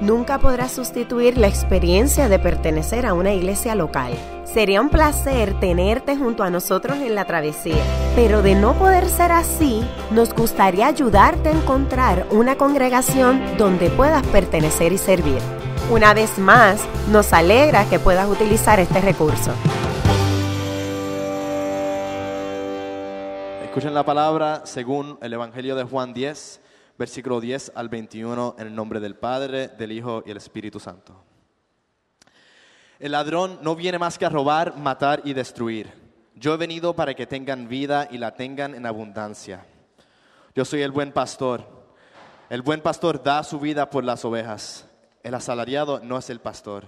nunca podrá sustituir la experiencia de pertenecer a una iglesia local. Sería un placer tenerte junto a nosotros en la travesía, pero de no poder ser así, nos gustaría ayudarte a encontrar una congregación donde puedas pertenecer y servir. Una vez más, nos alegra que puedas utilizar este recurso. Escuchen la palabra según el Evangelio de Juan 10, versículo 10 al 21, en el nombre del Padre, del Hijo y el Espíritu Santo. El ladrón no viene más que a robar, matar y destruir. Yo he venido para que tengan vida y la tengan en abundancia. Yo soy el buen pastor. El buen pastor da su vida por las ovejas. El asalariado no es el pastor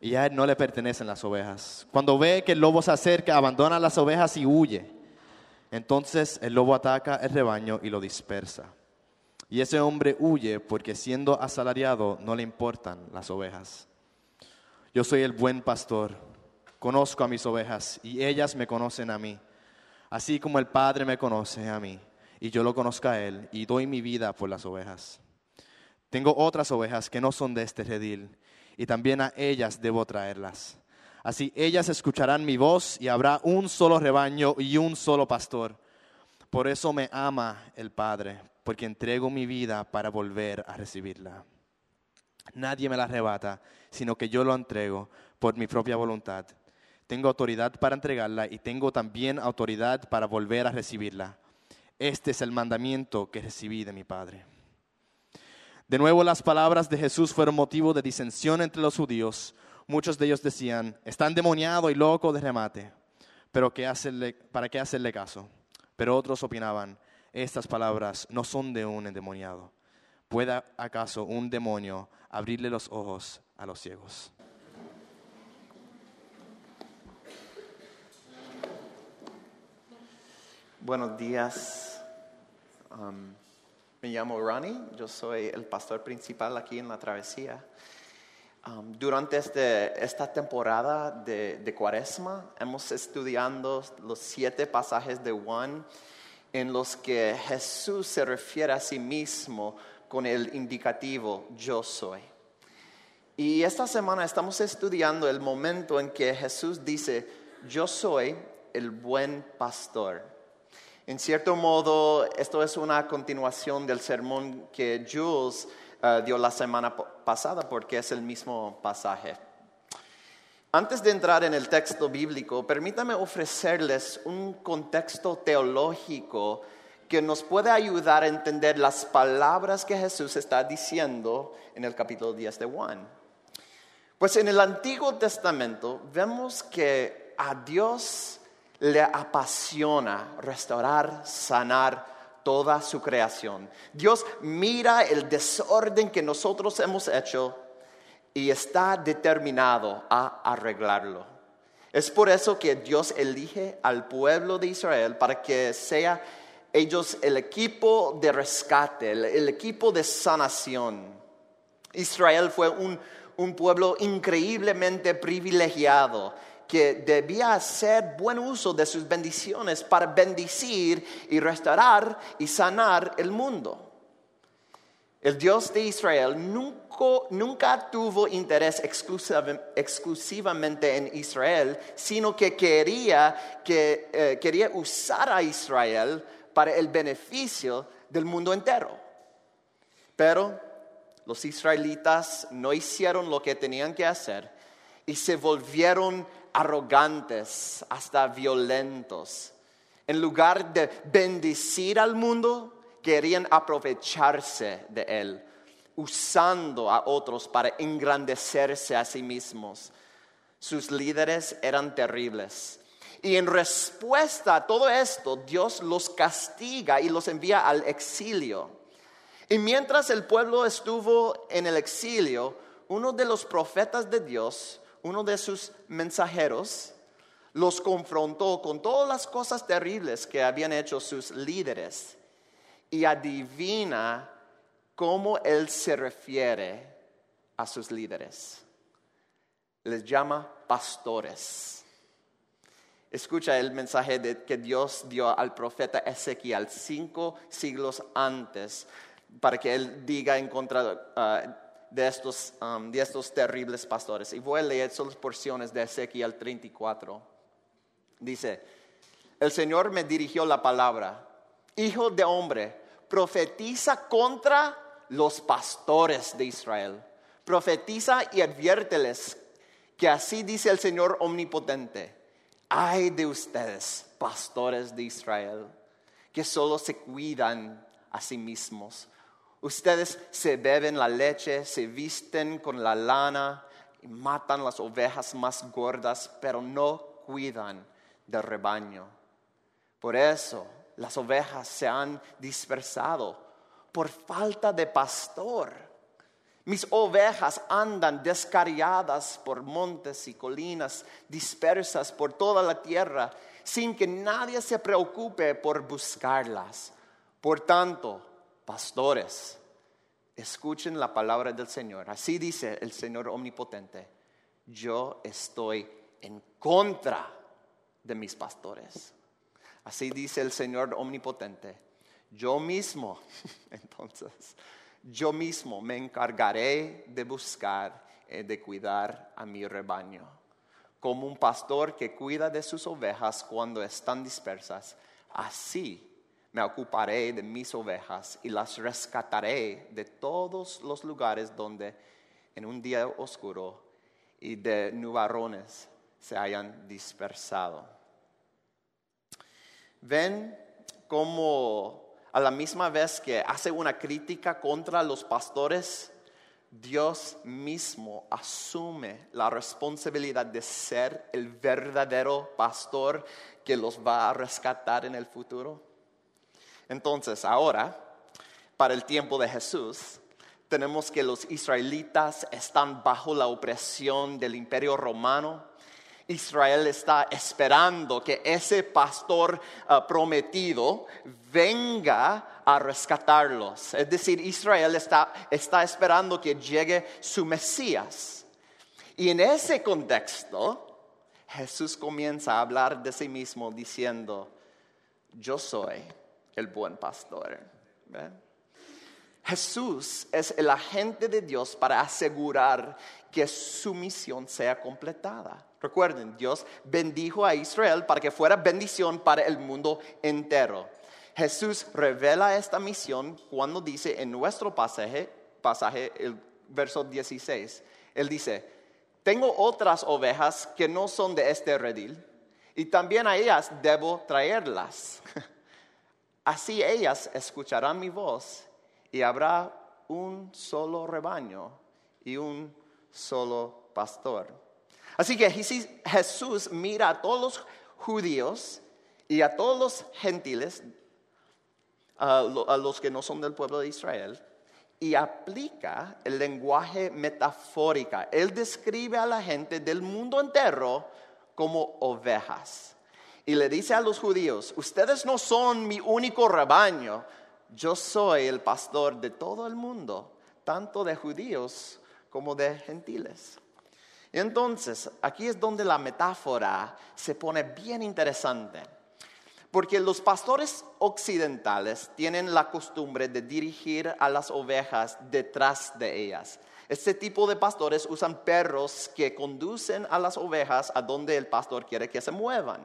y a él no le pertenecen las ovejas. Cuando ve que el lobo se acerca, abandona las ovejas y huye. Entonces el lobo ataca el rebaño y lo dispersa. Y ese hombre huye porque siendo asalariado no le importan las ovejas. Yo soy el buen pastor, conozco a mis ovejas y ellas me conocen a mí, así como el Padre me conoce a mí y yo lo conozco a Él y doy mi vida por las ovejas. Tengo otras ovejas que no son de este redil y también a ellas debo traerlas. Así ellas escucharán mi voz y habrá un solo rebaño y un solo pastor. Por eso me ama el Padre, porque entrego mi vida para volver a recibirla. Nadie me la arrebata, sino que yo lo entrego por mi propia voluntad. Tengo autoridad para entregarla y tengo también autoridad para volver a recibirla. Este es el mandamiento que recibí de mi Padre. De nuevo las palabras de Jesús fueron motivo de disensión entre los judíos. Muchos de ellos decían, está endemoniado y loco de remate, pero ¿qué ¿para qué hacerle caso? Pero otros opinaban, estas palabras no son de un endemoniado. ¿Puede acaso un demonio abrirle los ojos a los ciegos? Buenos días. Um, me llamo Ronnie, yo soy el pastor principal aquí en la travesía. Um, durante este, esta temporada de, de, Cuaresma hemos estudiado los siete pasajes de Juan en los que Jesús se refiere a sí mismo con el indicativo yo soy. Y esta semana estamos estudiando el momento en que Jesús dice, yo soy el buen pastor. En cierto modo, esto es una continuación del sermón que Jules uh, dio la semana pasada porque es el mismo pasaje. Antes de entrar en el texto bíblico, permítame ofrecerles un contexto teológico que nos puede ayudar a entender las palabras que Jesús está diciendo en el capítulo 10 de Juan. Pues en el Antiguo Testamento vemos que a Dios le apasiona restaurar, sanar toda su creación. Dios mira el desorden que nosotros hemos hecho y está determinado a arreglarlo. Es por eso que Dios elige al pueblo de Israel para que sea ellos el equipo de rescate, el, equipo de sanación. Israel fue un, un pueblo increíblemente privilegiado que debía hacer buen uso de sus bendiciones para bendecir y restaurar y sanar el mundo. El Dios de Israel nunca, tuvo interés exclusivamente en Israel, sino que quería, que, eh, quería usar a Israel para el beneficio del mundo entero. Pero los israelitas no hicieron lo que tenían que hacer y se volvieron arrogantes, hasta violentos. En lugar de bendecir al mundo, querían aprovecharse de él, usando a otros para engrandecerse a sí mismos. Sus líderes eran terribles. Y en respuesta a todo esto, Dios los castiga y los envía al exilio. Y mientras el pueblo estuvo en el exilio, uno de los profetas de Dios, uno de sus mensajeros, los confrontó con todas las cosas terribles que habían hecho sus líderes y adivina cómo Él se refiere a sus líderes. Les llama pastores. Escucha el mensaje de, que Dios dio al profeta Ezequiel cinco siglos antes para que él diga en contra ah, de, estos, um, de estos terribles pastores. Y voy a leer solo porciones de Ezequiel 34. Dice, el Señor me dirigió la palabra, hijo de hombre, profetiza contra los pastores de Israel. Profetiza y adviérteles que así dice el Señor omnipotente Ay de ustedes, pastores de Israel, que solo se cuidan a sí mismos. Ustedes se beben la leche, se visten con la lana y matan las ovejas más gordas, pero no cuidan del rebaño. Por eso las ovejas se han dispersado por falta de pastor. Mis ovejas andan descarriadas por montes y colinas, dispersas por toda la tierra, sin que nadie se preocupe por buscarlas. Por tanto, pastores, escuchen la palabra del Señor. Así dice el Señor omnipotente. Yo estoy en contra de mis pastores. Así dice el Señor omnipotente. Yo mismo, entonces, yo mismo me encargaré de buscar y de cuidar a mi rebaño. Como un pastor que cuida de sus ovejas cuando están dispersas, así me ocuparé de mis ovejas y las rescataré de todos los lugares donde en un día oscuro y de nubarrones se hayan dispersado. Ven cómo a la misma vez que hace una crítica contra los pastores, Dios mismo asume la responsabilidad de ser el verdadero pastor que los va a rescatar en el futuro. Entonces, ahora, para el tiempo de Jesús, tenemos que los israelitas están bajo la opresión del imperio romano Israel está esperando que ese pastor ah, prometido venga a rescatarlos. Es decir, Israel está, está esperando que llegue su Mesías. Y en ese contexto, Jesús comienza a hablar de sí mismo diciendo, yo soy el buen pastor. Jesús es el agente de Dios para asegurar que su misión sea completada. Recuerden, Dios bendijo a Israel para que fuera bendición para el mundo entero. Jesús revela esta misión cuando dice en nuestro pasaje, pasaje el verso 16, Él dice, tengo otras ovejas que no son de este redil y también a ellas debo traerlas. Así ellas escucharán mi voz y habrá un solo rebaño y un solo pastor. Así que Jesús mira a todos los judíos y a todos los gentiles, a los que no son del pueblo de Israel, y aplica el lenguaje metafórico. Él describe a la gente del mundo entero como ovejas. Y le dice a los judíos, ustedes no son mi único rebaño, yo soy el pastor de todo el mundo, tanto de judíos como de gentiles. Entonces, aquí es donde la metáfora se pone bien interesante, porque los pastores occidentales tienen la costumbre de dirigir a las ovejas detrás de ellas. Este tipo de pastores usan perros que conducen a las ovejas a donde el pastor quiere que se muevan.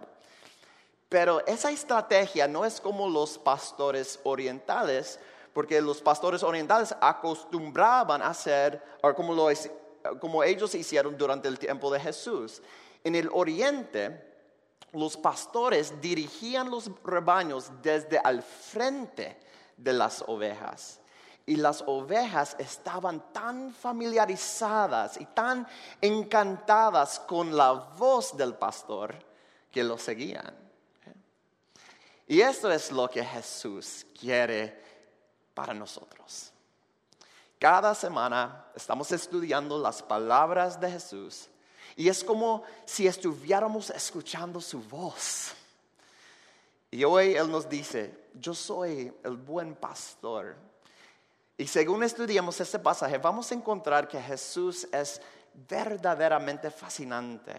Pero esa estrategia no es como los pastores orientales, porque los pastores orientales acostumbraban hacer, o como lo como ellos hicieron durante el tiempo de Jesús. En el oriente, los pastores dirigían los rebaños desde al frente de las ovejas. Y las ovejas estaban tan familiarizadas y tan encantadas con la voz del pastor que lo seguían. Y esto es lo que Jesús quiere para nosotros. Cada semana estamos estudiando las palabras de Jesús y es como si estuviéramos escuchando su voz. Y hoy Él nos dice, yo soy el buen pastor. Y según estudiamos este pasaje, vamos a encontrar que Jesús es verdaderamente fascinante.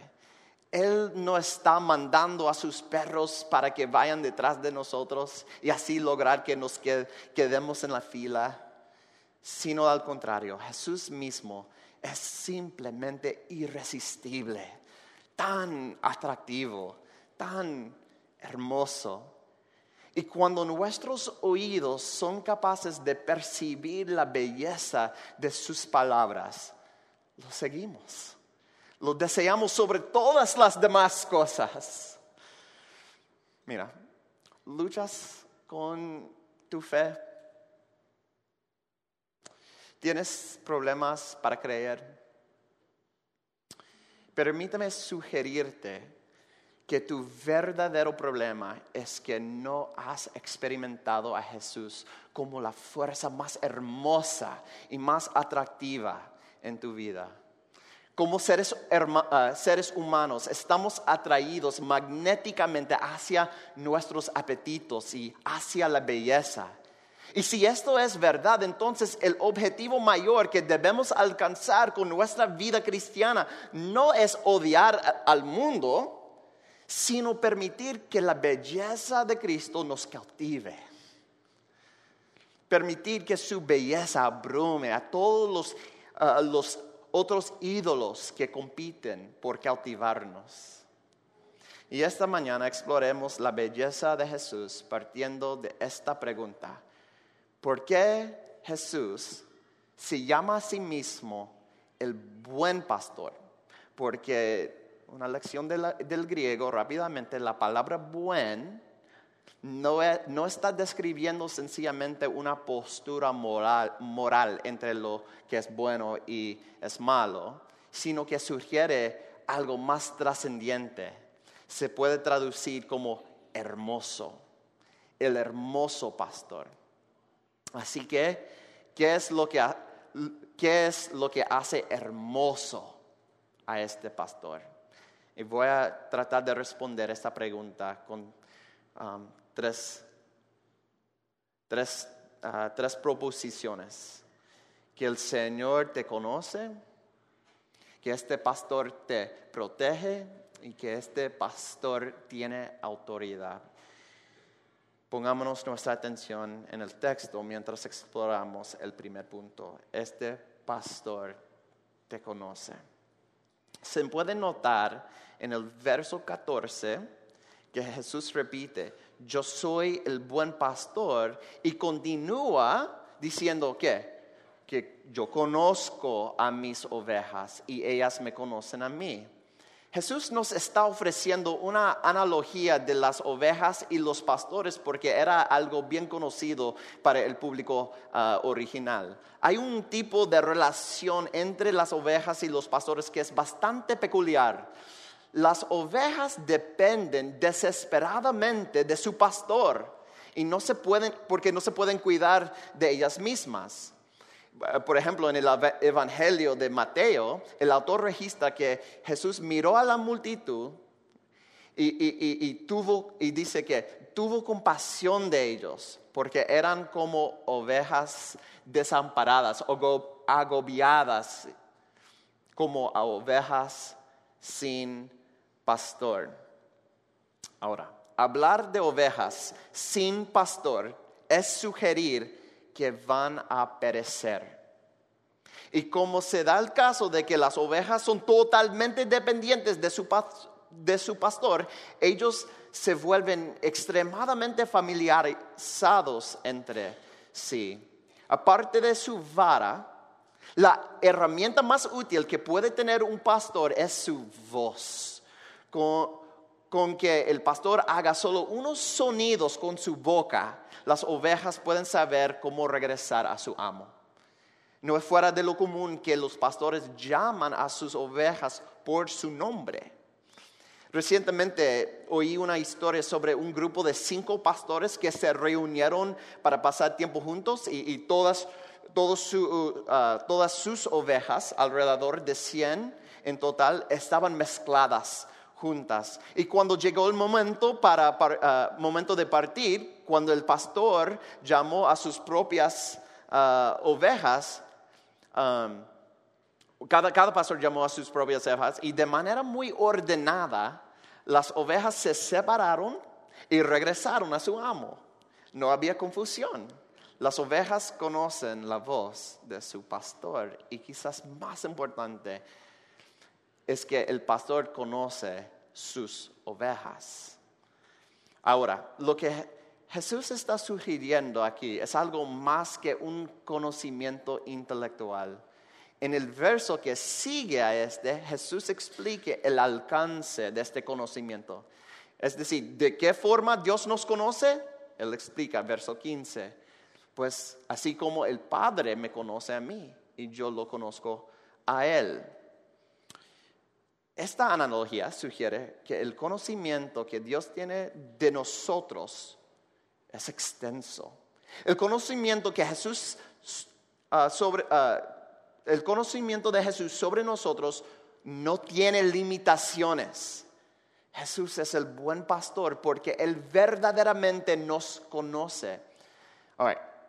Él no está mandando a sus perros para que vayan detrás de nosotros y así lograr que nos quedemos en la fila, sino al contrario, Jesús mismo es simplemente irresistible, tan atractivo, tan hermoso. Y cuando nuestros oídos son capaces de percibir la belleza de sus palabras, lo seguimos. Lo deseamos sobre todas las demás cosas. Mira, luchas con tu fe. ¿Tienes problemas para creer? Permítame sugerirte que tu verdadero problema es que no has experimentado a Jesús como la fuerza más hermosa y más atractiva en tu vida. Como seres, ah, humanos estamos atraídos magnéticamente hacia nuestros apetitos y hacia la belleza. Y si esto es verdad, entonces el objetivo mayor que debemos alcanzar con nuestra vida cristiana no es odiar al mundo, sino permitir que la belleza de Cristo nos cautive. Permitir que su belleza abrume a todos los, otros ídolos que compiten por cautivarnos. Y esta mañana exploremos la belleza de Jesús partiendo de esta pregunta. ¿Por qué Jesús se llama a sí mismo el buen pastor? Porque una lección del griego rápidamente, la palabra buen no, no, está describiendo sencillamente una postura moral, moral entre lo que es bueno y es malo, sino que sugiere algo más trascendiente. Se puede traducir como hermoso, el hermoso pastor. Así que, ¿qué es lo que, qué es lo que hace hermoso a este pastor? Y voy a tratar de responder esta pregunta con um, tres, tres, uh, tres proposiciones. Que el Señor te conoce, que este pastor te protege y que este pastor tiene autoridad. Pongámonos nuestra atención en el texto mientras exploramos el primer punto. Este pastor te conoce se puede notar en el verso 14 que Jesús repite, yo soy el buen pastor y continúa diciendo que, que yo conozco a mis ovejas y ellas me conocen a mí. Jesús nos está ofreciendo una analogía de las ovejas y los pastores porque era algo bien conocido para el público ah, original. Hay un tipo de relación entre las ovejas y los pastores que es bastante peculiar. Las ovejas dependen desesperadamente de su pastor y no se pueden porque no se pueden cuidar de ellas mismas. Eh, por ejemplo, en el Evangelio de Mateo, el autor registra que Jesús miró a la multitud y, tuvo, y dice que tuvo compasión de ellos, porque eran como ovejas desamparadas o agobiadas, como ovejas sin pastor. Ahora, hablar de ovejas sin pastor es sugerir que van a perecer. Y como se da el caso de que las ovejas son totalmente dependientes de su, de su pastor, ellos se vuelven extremadamente familiarizados entre sí. Aparte de su vara, la herramienta más útil que puede tener un pastor es su voz. Con que el pastor haga solo unos sonidos con su boca, las ovejas pueden saber cómo regresar a su amo. No es fuera de lo común que los pastores llaman a sus ovejas por su nombre. Recientemente oí una historia sobre un grupo de cinco pastores que se reunieron para pasar tiempo juntos y, todas, uh, todas sus ovejas, alrededor de 100 en total, estaban mezcladas Y cuando llegó el momento, para, ah, momento de partir, cuando el pastor llamó a sus propias ah, ovejas, um, cada, cada pastor llamó a sus propias ovejas y de manera muy ordenada las ovejas se separaron y regresaron a su amo. No había confusión. Las ovejas conocen la voz de su pastor y quizás más importante es que el pastor conoce sus ovejas. Ahora, lo que Jesús está sugiriendo aquí es algo más que un conocimiento intelectual. En el verso que sigue a este, Jesús explica el alcance de este conocimiento. Es decir, ¿de qué forma Dios nos conoce? Él explica, verso 15. Pues así como el Padre me conoce a mí y yo lo conozco a Él. Esta analogía sugiere que el conocimiento que Dios tiene de nosotros es extenso. El conocimiento que Jesús ah, sobre, ah, el conocimiento de Jesús sobre nosotros no tiene limitaciones. Jesús es el buen pastor porque Él verdaderamente nos conoce.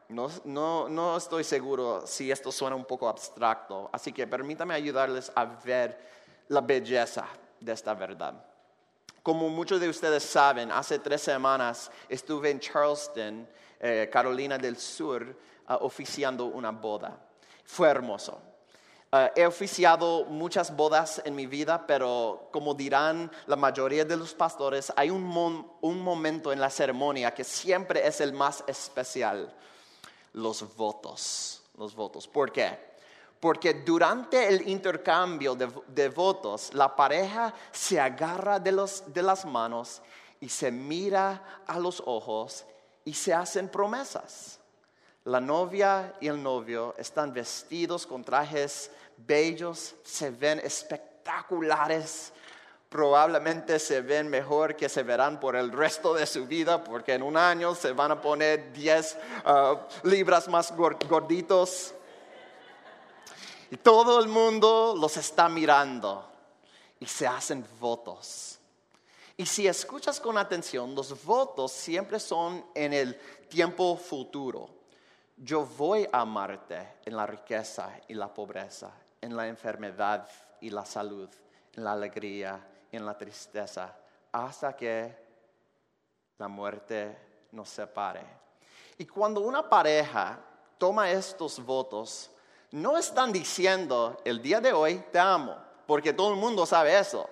no, no estoy seguro si esto suena un poco abstracto, así que permítame ayudarles a ver la belleza de esta verdad. Como muchos de ustedes saben, hace tres semanas estuve en Charleston, eh, Carolina del Sur, ah, oficiando una boda. Fue hermoso. Ah, he oficiado muchas bodas en mi vida, pero como dirán la mayoría de los pastores, hay un, un momento en la ceremonia que siempre es el más especial, los votos. Los votos. ¿Por qué? Porque durante el intercambio de, votos, la pareja se agarra de, de las manos y se mira a los ojos y se hacen promesas. La novia y el novio están vestidos con trajes bellos, se ven espectaculares, probablemente se ven mejor que se verán por el resto de su vida, porque en un año se van a poner 10 ah, libras más gorditos. Y todo el mundo los está mirando y se hacen votos. Y si escuchas con atención, los votos siempre son en el tiempo futuro. Yo voy a amarte en la riqueza y la pobreza, en la enfermedad y la salud, en la alegría y en la tristeza, hasta que la muerte nos separe. Y cuando una pareja toma estos votos, no están diciendo el día de hoy te amo, porque todo el mundo sabe eso.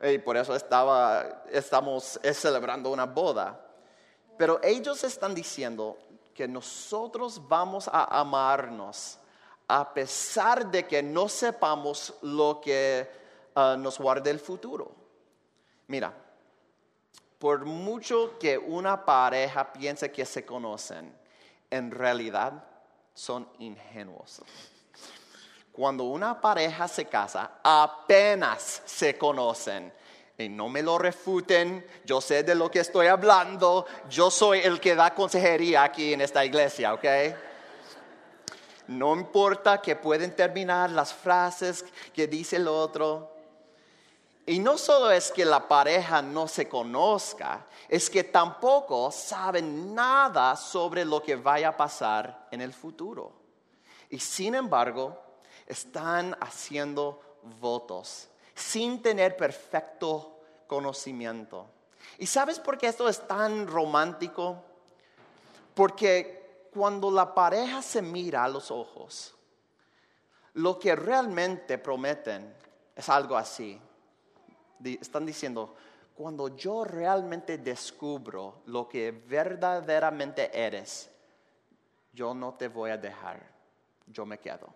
Y por eso estamos celebrando una boda. Pero ellos están diciendo que nosotros vamos a amarnos a pesar de que no sepamos lo que ah, nos guarde el futuro. Mira, por mucho que una pareja piense que se conocen, en realidad son ingenuos. Cuando una pareja se casa, apenas se conocen. Y no me lo refuten, yo sé de lo que estoy hablando, yo soy el que da consejería aquí en esta iglesia, ¿ok? No importa que pueden terminar las frases que dice el otro. Y no solo es que la pareja no se conozca, es que tampoco saben nada sobre lo que vaya a pasar en el futuro. Y sin embargo, están haciendo votos sin tener perfecto conocimiento. ¿Y sabes por qué esto es tan romántico? Porque cuando la pareja se mira a los ojos, lo que realmente prometen es algo así. Están diciendo, cuando yo realmente descubro lo que verdaderamente eres, yo no te voy a dejar, yo me quedo.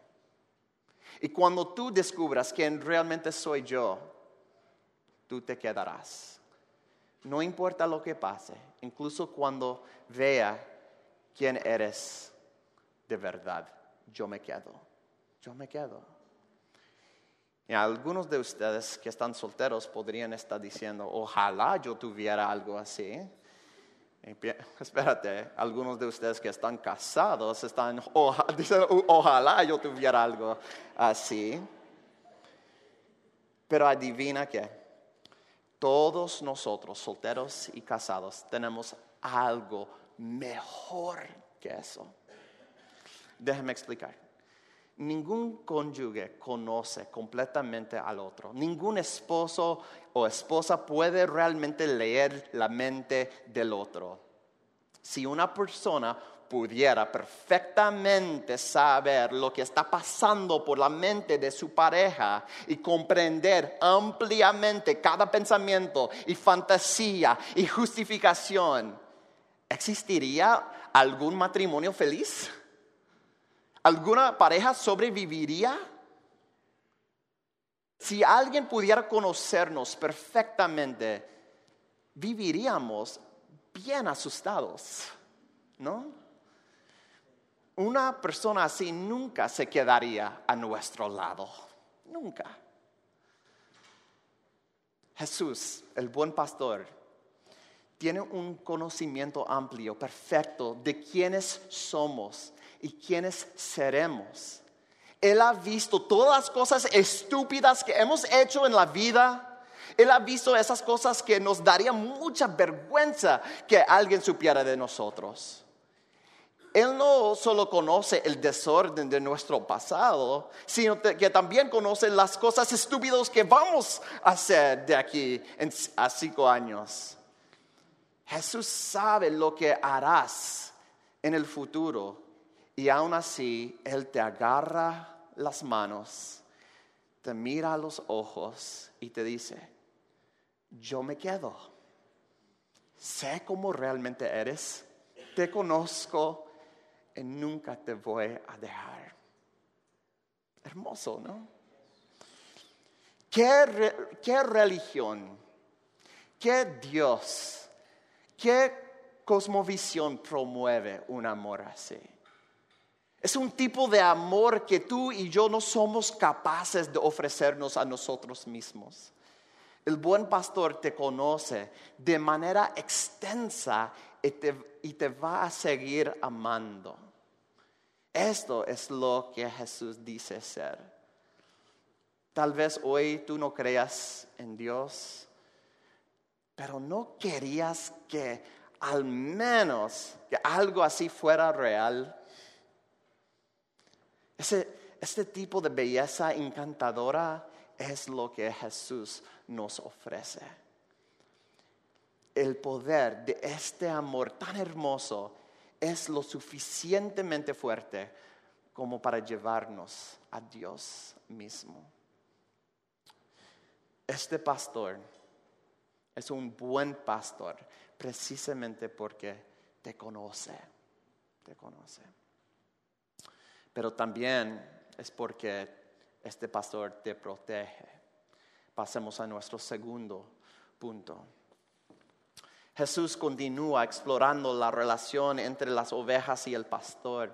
Y cuando tú descubras quién realmente soy yo, tú te quedarás. No importa lo que pase, incluso cuando vea quién eres de verdad, yo me quedo. Yo me quedo. Y algunos de ustedes que están solteros podrían estar diciendo, ojalá yo tuviera algo así. espérate, algunos de ustedes que están casados están, dicen, ojalá yo tuviera algo así. Pero adivina que todos nosotros, solteros y casados, tenemos algo mejor que eso. Déjeme explicar. Ningún cónyuge conoce completamente al otro. Ningún esposo o esposa puede realmente leer la mente del otro. Si una persona pudiera perfectamente saber lo que está pasando por la mente de su pareja y comprender ampliamente cada pensamiento y fantasía y justificación, ¿existiría algún matrimonio feliz? ¿Alguna pareja sobreviviría? Si alguien pudiera conocernos perfectamente, viviríamos bien asustados, ¿no? Una persona así nunca se quedaría a nuestro lado, nunca. Jesús, el buen pastor, tiene un conocimiento amplio, perfecto, de quiénes somos y quiénes seremos. Él ha visto todas las cosas estúpidas que hemos hecho en la vida. Él ha visto esas cosas que nos daría mucha vergüenza que alguien supiera de nosotros. Él no solo conoce el desorden de nuestro pasado, sino que también conoce las cosas estúpidas que vamos a hacer de aquí a cinco años. Jesús sabe lo que harás en el futuro y aún así Él te agarra las manos, te mira los ojos y te dice, yo me quedo. Sé cómo realmente eres, te conozco y nunca te voy a dejar. Hermoso, ¿no? ¿Qué, qué religión, qué Dios, qué cosmovisión promueve un amor así? Es un tipo de amor que tú y yo no somos capaces de ofrecernos a nosotros mismos. El buen pastor te conoce de manera extensa y te, y te va a seguir amando. Esto es lo que Jesús dice ser. Tal vez hoy tú no creas en Dios, pero no querías que al menos que algo así fuera real. Este tipo de belleza encantadora es lo que Jesús nos ofrece. El poder de este amor tan hermoso es lo suficientemente fuerte como para llevarnos a Dios mismo. Este pastor es un buen pastor precisamente porque te conoce, te conoce. Pero también es porque este pastor te protege. Pasemos a nuestro segundo punto. Jesús continúa explorando la relación entre las ovejas y el pastor.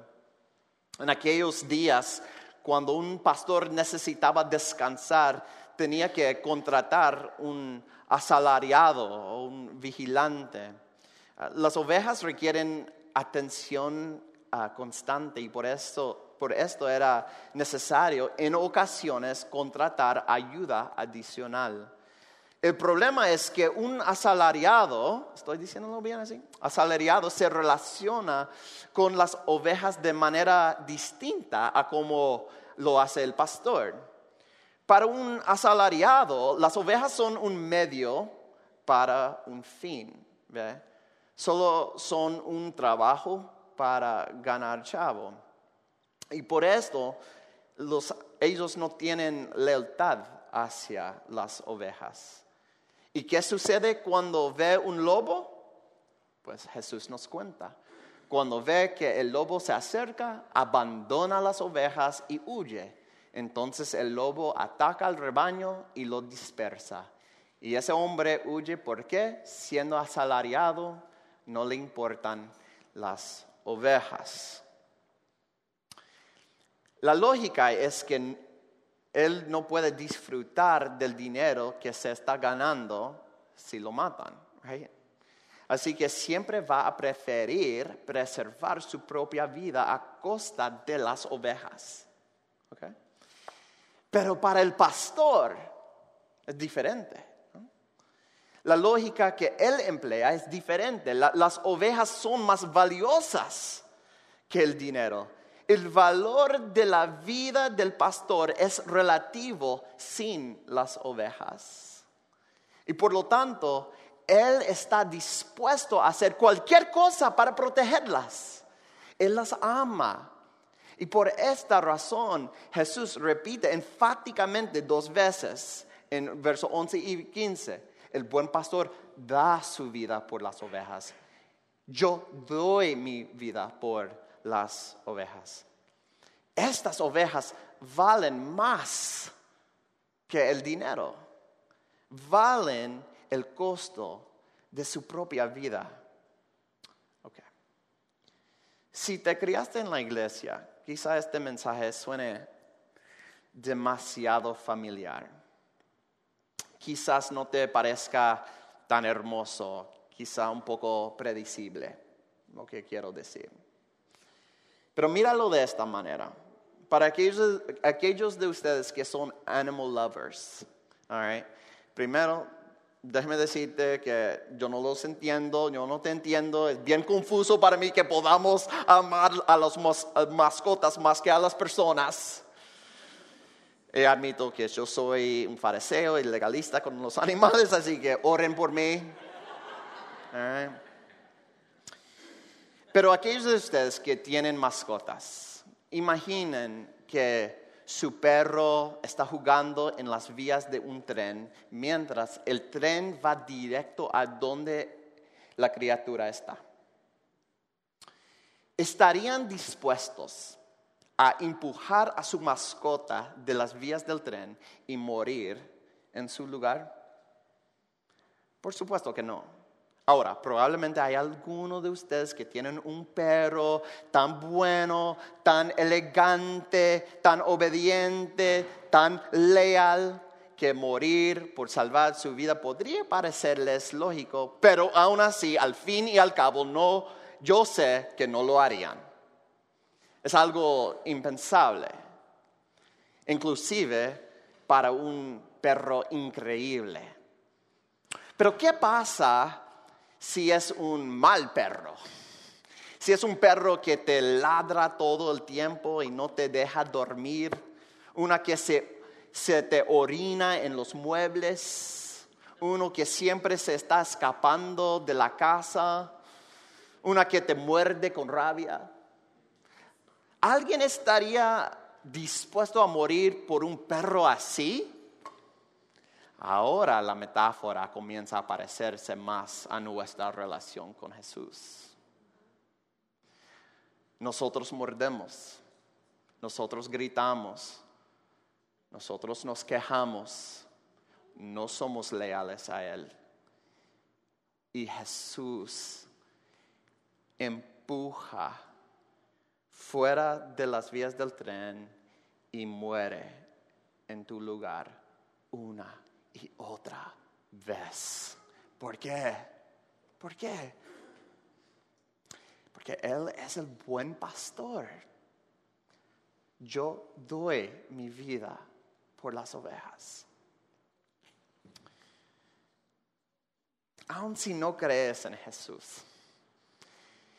En aquellos días, cuando un pastor necesitaba descansar, tenía que contratar un asalariado o un vigilante. Las ovejas requieren atención ah, constante y por esto, por esto era necesario en ocasiones contratar ayuda adicional. El problema es que un asalariado, estoy diciéndolo bien así, asalariado se relaciona con las ovejas de manera distinta a como lo hace el pastor. Para un asalariado, las ovejas son un medio para un fin. Solo son un trabajo para ganar chavo. Y por esto ellos no tienen lealtad hacia las ovejas. ¿Y qué sucede cuando ve un lobo? Pues Jesús nos cuenta. Cuando ve que el lobo se acerca, abandona las ovejas y huye. Entonces el lobo ataca al rebaño y lo dispersa. Y ese hombre huye porque, siendo asalariado, no le importan las ovejas. La lógica es que él no puede disfrutar del dinero que se está ganando si lo matan. Así que siempre va a preferir preservar su propia vida a costa de las ovejas. Pero para el pastor es diferente. La lógica que él emplea es diferente. las ovejas son más valiosas que el dinero. El valor de la vida del pastor es relativo sin las ovejas. Y por lo tanto, él está dispuesto a hacer cualquier cosa para protegerlas. Él las ama. Y por esta razón Jesús repite enfáticamente dos veces en versos 11 y 15. El buen pastor da su vida por las ovejas. Yo doy mi vida por las ovejas. Estas ovejas valen más que el dinero. Valen el costo de su propia vida. Okay. Si te criaste en la iglesia, quizá este mensaje suene demasiado familiar. Quizás no te parezca tan hermoso, quizá un poco predecible, lo que quiero decir. Pero míralo de esta manera. Para aquellos, aquellos de ustedes que son animal lovers, primero déjeme decirte que yo no los entiendo, yo no te entiendo, es bien confuso para mí que podamos amar a las mascotas más que a las personas. Y admito que yo soy un fariseo y legalista con los animales, así que oren por mí. Pero aquellos de ustedes que tienen mascotas, imaginen que su perro está jugando en las vías de un tren mientras el tren va directo a donde la criatura está. ¿Estarían dispuestos a empujar a su mascota de las vías del tren y morir en su lugar? Por supuesto que no. Ahora, probablemente hay alguno de ustedes que tienen un perro tan bueno, tan elegante, tan obediente, tan leal, que morir por salvar su vida podría parecerles lógico, pero aún así, al fin y al cabo, no, yo sé que no lo harían. Es algo impensable, inclusive para un perro increíble. Pero ¿qué pasa si es un mal perro. Si es un perro que te ladra todo el tiempo y no te deja dormir, una que se, se te orina en los muebles, uno que siempre se está escapando de la casa, una que te muerde con rabia. ¿Alguien estaría dispuesto a morir por un perro así? Ahora la metáfora comienza a parecerse más a nuestra relación con Jesús. Nosotros mordemos, nosotros gritamos, nosotros nos quejamos, no somos leales a Él. Y Jesús empuja fuera de las vías del tren y muere en tu lugar una y otra vez. ¿Por qué? ¿Por qué? Porque Él es el buen pastor. Yo doy mi vida por las ovejas. Aun si no crees en Jesús,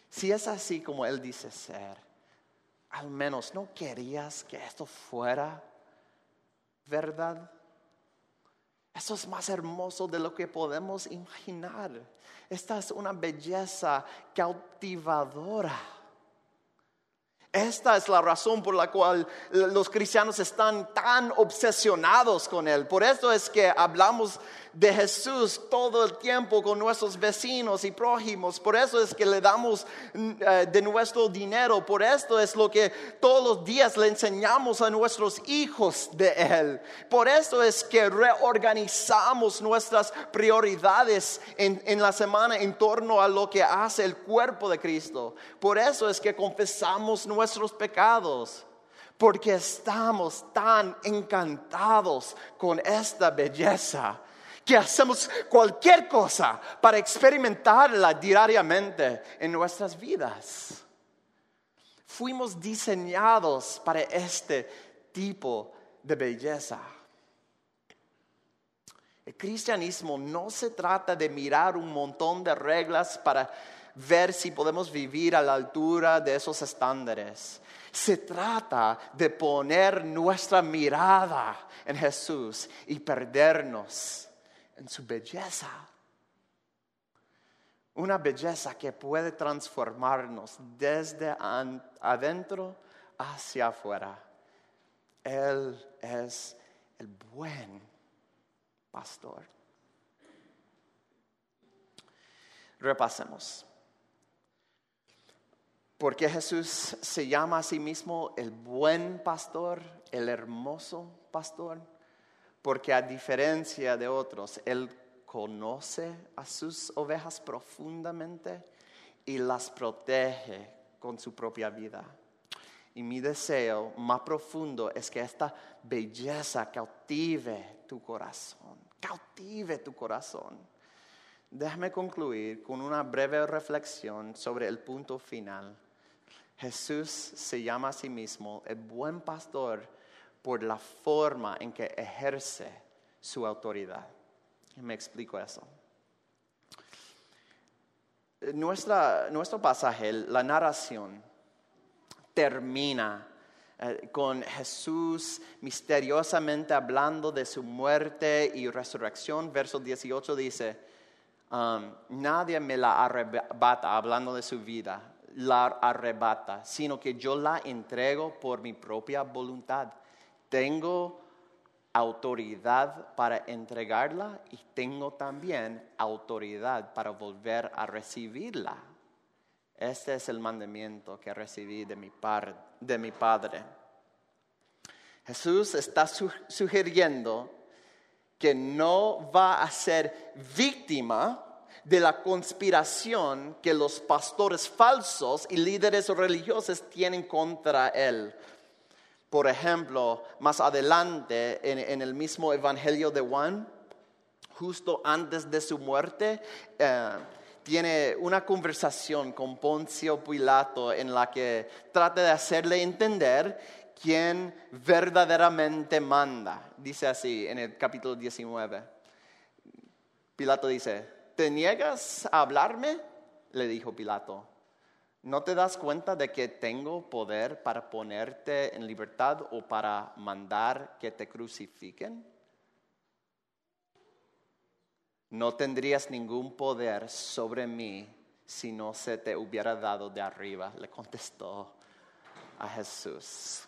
si es así como Él dice ser, al menos no querías que esto fuera verdad. Eso es más hermoso de lo que podemos imaginar. Esta es una belleza cautivadora. Esta es la razón por la cual los cristianos están tan obsesionados con Él. Por eso es que hablamos de Jesús todo el tiempo con nuestros vecinos y prójimos. Por eso es que le damos eh, de nuestro dinero. Por esto es lo que todos los días le enseñamos a nuestros hijos de Él. Por eso es que reorganizamos nuestras prioridades en, en la semana en torno a lo que hace el cuerpo de Cristo. Por eso es que confesamos nuestros pecados porque estamos tan encantados con esta belleza que hacemos cualquier cosa para experimentarla diariamente en nuestras vidas. Fuimos diseñados para este tipo de belleza. El cristianismo no se trata de mirar un montón de reglas para ver si podemos vivir a la altura de esos estándares. Se trata de poner nuestra mirada en Jesús y perdernos en su belleza. Una belleza que puede transformarnos desde adentro hacia afuera. Él es el buen pastor. Repasemos. ¿Por qué Jesús se llama a sí mismo el buen pastor, el hermoso pastor? Porque a diferencia de otros, Él conoce a sus ovejas profundamente y las protege con su propia vida. Y mi deseo más profundo es que esta belleza cautive tu corazón, cautive tu corazón. Déjame concluir con una breve reflexión sobre el punto final Jesús se llama a sí mismo el buen pastor por la forma en que ejerce su autoridad. me explico eso. nuestro pasaje, la narración, termina eh, con Jesús misteriosamente hablando de su muerte y resurrección. Verso 18 dice, nadie me la arrebata hablando de su vida la arrebata, sino que yo la entrego por mi propia voluntad. Tengo autoridad para entregarla y tengo también autoridad para volver a recibirla. Este es el mandamiento que recibí de mi, Padre. Jesús está sugiriendo que no va a ser víctima de la conspiración que los pastores falsos y líderes religiosos tienen contra él. Por ejemplo, más adelante en, el mismo Evangelio de Juan, justo antes de su muerte, eh, tiene una conversación con Poncio Pilato en la que trata de hacerle entender quién verdaderamente manda. Dice así en el capítulo 19. Pilato dice, ¿Te niegas a hablarme? le dijo Pilato. ¿No te das cuenta de que tengo poder para ponerte en libertad o para mandar que te crucifiquen? No tendrías ningún poder sobre mí si no se te hubiera dado de arriba, le contestó a Jesús.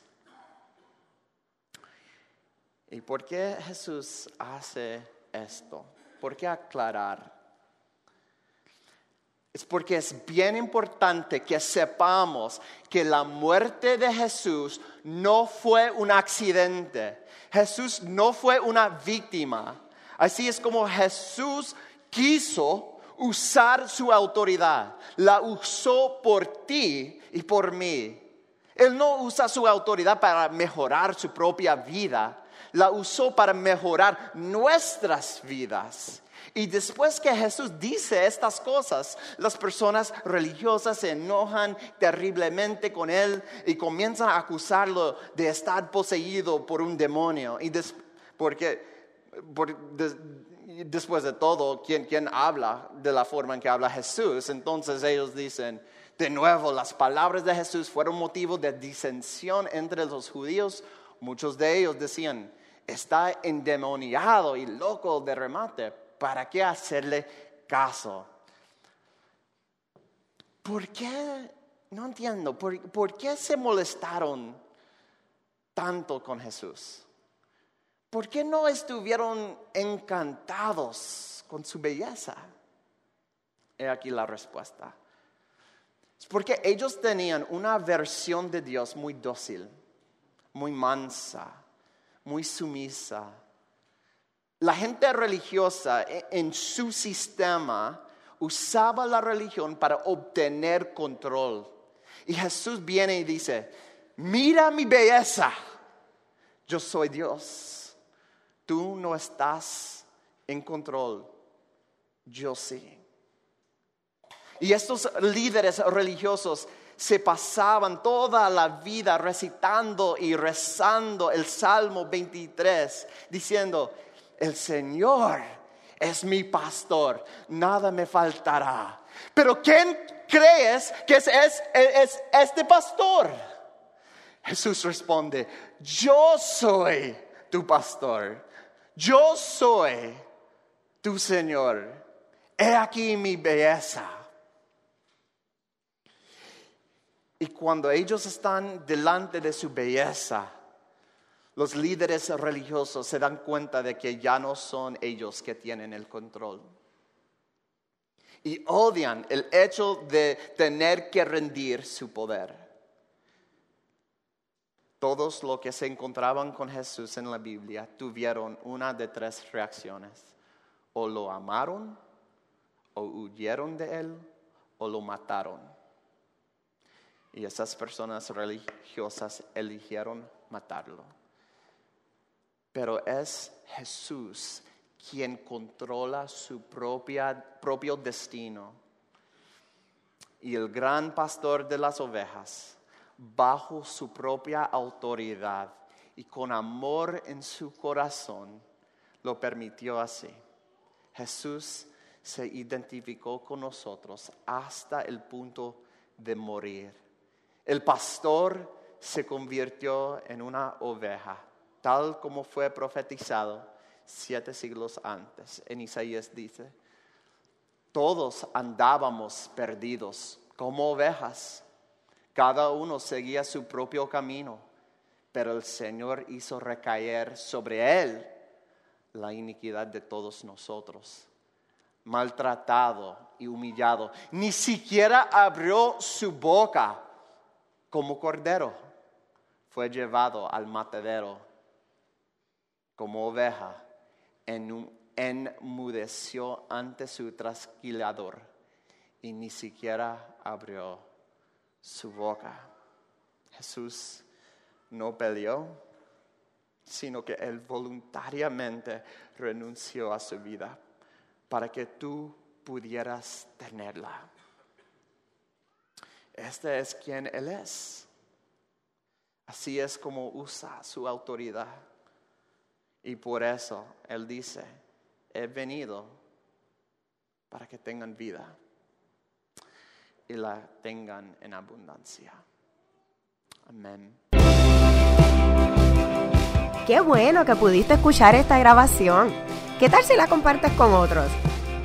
¿Y por qué Jesús hace esto? ¿Por qué aclarar? Es porque es bien importante que sepamos que la muerte de Jesús no fue un accidente. Jesús no fue una víctima. Así es como Jesús quiso usar su autoridad. La usó por ti y por mí. Él no usa su autoridad para mejorar su propia vida. La usó para mejorar nuestras vidas. Y después que Jesús dice estas cosas, las personas religiosas se enojan terriblemente con él y comienzan a acusarlo de estar poseído por un demonio. Y porque después de todo, ¿quién, ¿quién habla de la forma en que habla Jesús? Entonces ellos dicen, de nuevo, las palabras de Jesús fueron motivo de disensión entre los judíos. Muchos de ellos decían, está endemoniado y loco de remate. ¿Para qué hacerle caso? ¿Por qué? No entiendo. ¿Por, qué se molestaron tanto con Jesús? ¿Por qué no estuvieron encantados con su belleza? He aquí la respuesta. Es porque ellos tenían una versión de Dios muy dócil, muy mansa, muy sumisa, la gente religiosa e, en su sistema usaba la religión para obtener control. Y Jesús viene y dice, mira mi belleza, yo soy Dios, tú no estás en control, yo sí. Y estos líderes religiosos se pasaban toda la vida recitando y rezando el Salmo 23, diciendo, el Señor es mi pastor, nada me faltará. Pero ¿quién crees que es, este pastor? Jesús responde, yo soy tu pastor, yo soy tu Señor. He aquí mi belleza. Y cuando ellos están delante de su belleza, los líderes religiosos se dan cuenta de que ya no son ellos que tienen el control. Y odian el hecho de tener que rendir su poder. Todos los que se encontraban con Jesús en la Biblia tuvieron una de tres reacciones. O lo amaron, o huyeron de él, o lo mataron. Y esas personas religiosas eligieron matarlo. Pero es Jesús quien controla su propio destino. Y el gran pastor de las ovejas, bajo su propia autoridad y con amor en su corazón, lo permitió así. Jesús se identificó con nosotros hasta el punto de morir. El pastor se convirtió en una oveja, tal como fue profetizado siete siglos antes. En Isaías dice, todos andábamos perdidos como ovejas, cada uno seguía su propio camino, pero el Señor hizo recaer sobre él la iniquidad de todos nosotros maltratado y humillado. Ni siquiera abrió su boca como cordero. Fue llevado al matadero como oveja. Enmudeció ante su trasquilador y ni siquiera abrió su boca. Jesús no peleó, sino que él voluntariamente renunció a su vida para que tú pudieras tenerla. Este es quien Él es. Así es como usa su autoridad. Y por eso Él dice, he venido para que tengan vida y la tengan en abundancia. Amén. Qué bueno que pudiste escuchar esta grabación. ¿Qué tal si la compartes con otros?